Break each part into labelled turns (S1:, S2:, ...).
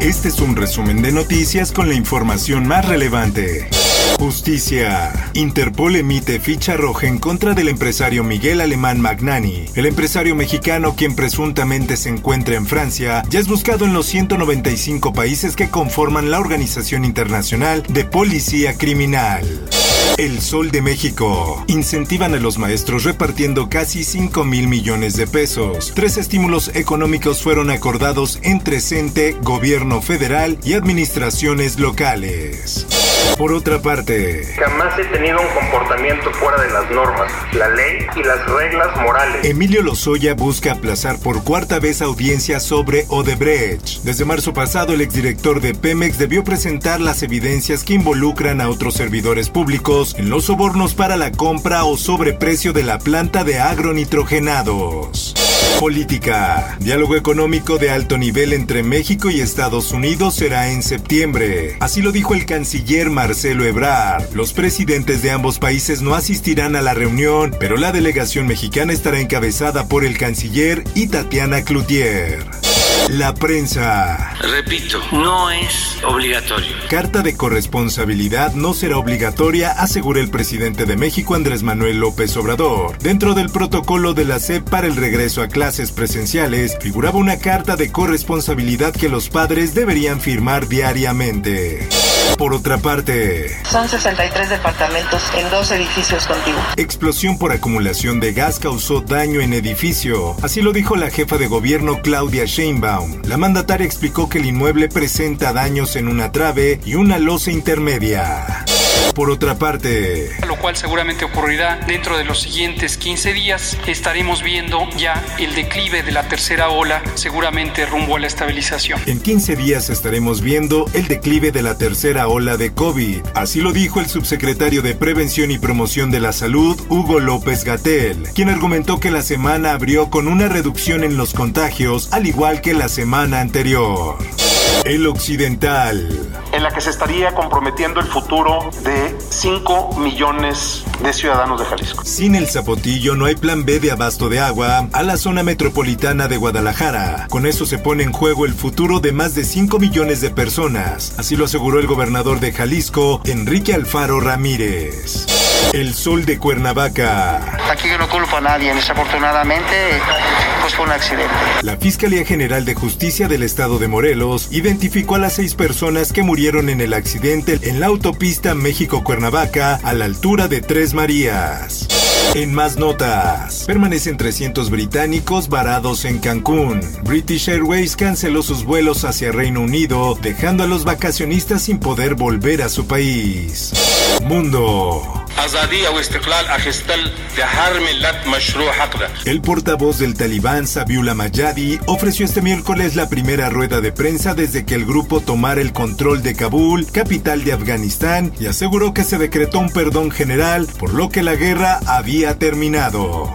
S1: Este es un resumen de noticias con la información más relevante. Justicia. Interpol emite ficha roja en contra del empresario Miguel Alemán Magnani. El empresario mexicano, quien presuntamente se encuentra en Francia, ya es buscado en los 195 países que conforman la Organización Internacional de Policía Criminal. El Sol de México. Incentivan a los maestros repartiendo casi 5 mil millones de pesos. Tres estímulos económicos fueron acordados entre CENTE, gobierno federal y administraciones locales. Por otra parte,
S2: Jamás he tenido un comportamiento fuera de las normas, la ley y las reglas morales.
S1: Emilio Lozoya busca aplazar por cuarta vez audiencia sobre Odebrecht. Desde marzo pasado, el exdirector de Pemex debió presentar las evidencias que involucran a otros servidores públicos en los sobornos para la compra o sobreprecio de la planta de agronitrogenados. Política. Diálogo económico de alto nivel entre México y Estados Unidos será en septiembre. Así lo dijo el canciller Marcelo Ebrard. Los presidentes de ambos países no asistirán a la reunión, pero la delegación mexicana estará encabezada por el canciller y Tatiana Cloutier. La prensa.
S3: Repito, no es obligatorio.
S1: Carta de corresponsabilidad no será obligatoria, asegura el presidente de México Andrés Manuel López Obrador. Dentro del protocolo de la SEP para el regreso a clases presenciales, figuraba una carta de corresponsabilidad que los padres deberían firmar diariamente. Por otra parte,
S4: Son 63 departamentos en dos edificios contiguos.
S1: explosión por acumulación de gas causó daño en edificio. Así lo dijo la jefa de gobierno Claudia Sheinbaum. La mandataria explicó que el inmueble presenta daños en una trave y una losa intermedia. Por otra parte,
S5: lo cual seguramente ocurrirá dentro de los siguientes 15 días. Estaremos viendo ya el declive de la tercera ola, seguramente rumbo a la estabilización.
S1: en 15 días estaremos viendo el declive de la tercera ola de COVID. Así lo dijo el subsecretario de Prevención y Promoción de la Salud, Hugo López Gatel, quien argumentó que la semana abrió con una reducción en los contagios, al igual que la semana anterior. El Occidental.
S6: en la que se estaría comprometiendo el futuro de 5 millones de ciudadanos de Jalisco.
S1: Sin el zapotillo no hay plan B de abasto de agua a la zona metropolitana de Guadalajara. Con eso se pone en juego el futuro de más de 5 millones de personas. Así lo aseguró el gobernador de Jalisco, Enrique Alfaro Ramírez. El sol de Cuernavaca.
S7: Aquí yo no culpo a nadie, desafortunadamente, pues fue un accidente.
S1: La Fiscalía General de Justicia del Estado de Morelos identificó a las seis personas que murieron en el accidente en la autopista México-Cuernavaca a la altura de Tres Marías. En más notas, permanecen 300 británicos varados en Cancún. British Airways canceló sus vuelos hacia Reino Unido, dejando a los vacacionistas sin poder volver a su país. Mundo. El portavoz del talibán, Sabiullah Mayadi, ofreció este miércoles la primera rueda de prensa desde que el grupo tomara el control de Kabul, capital de Afganistán, y aseguró que se decretó un perdón general, por lo que la guerra había terminado.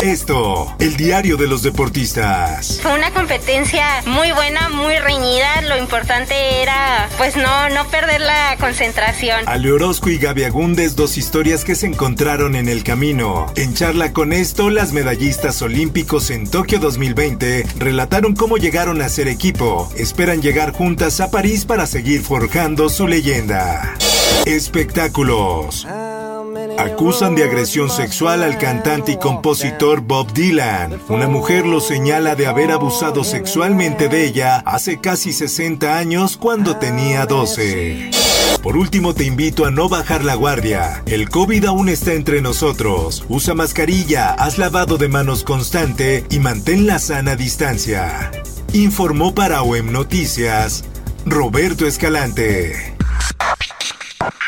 S1: Esto, el diario de los deportistas.
S8: Fue una competencia muy buena, muy reñida. Lo importante era, pues no, no perder la concentración.
S1: Ale Orozco y Gaby Agúndez, dos historias que se encontraron en el camino. En charla con esto, las medallistas olímpicos en Tokio 2020 relataron cómo llegaron a ser equipo. Esperan llegar juntas a París para seguir forjando su leyenda. Espectáculos. Acusan de agresión sexual al cantante y compositor Bob Dylan. Una mujer lo señala de haber abusado sexualmente de ella hace casi 60 años cuando tenía 12. Por último, te invito a no bajar la guardia. El COVID aún está entre nosotros. Usa mascarilla, haz lavado de manos constante y mantén la sana distancia. Informó para OEM Noticias Roberto Escalante.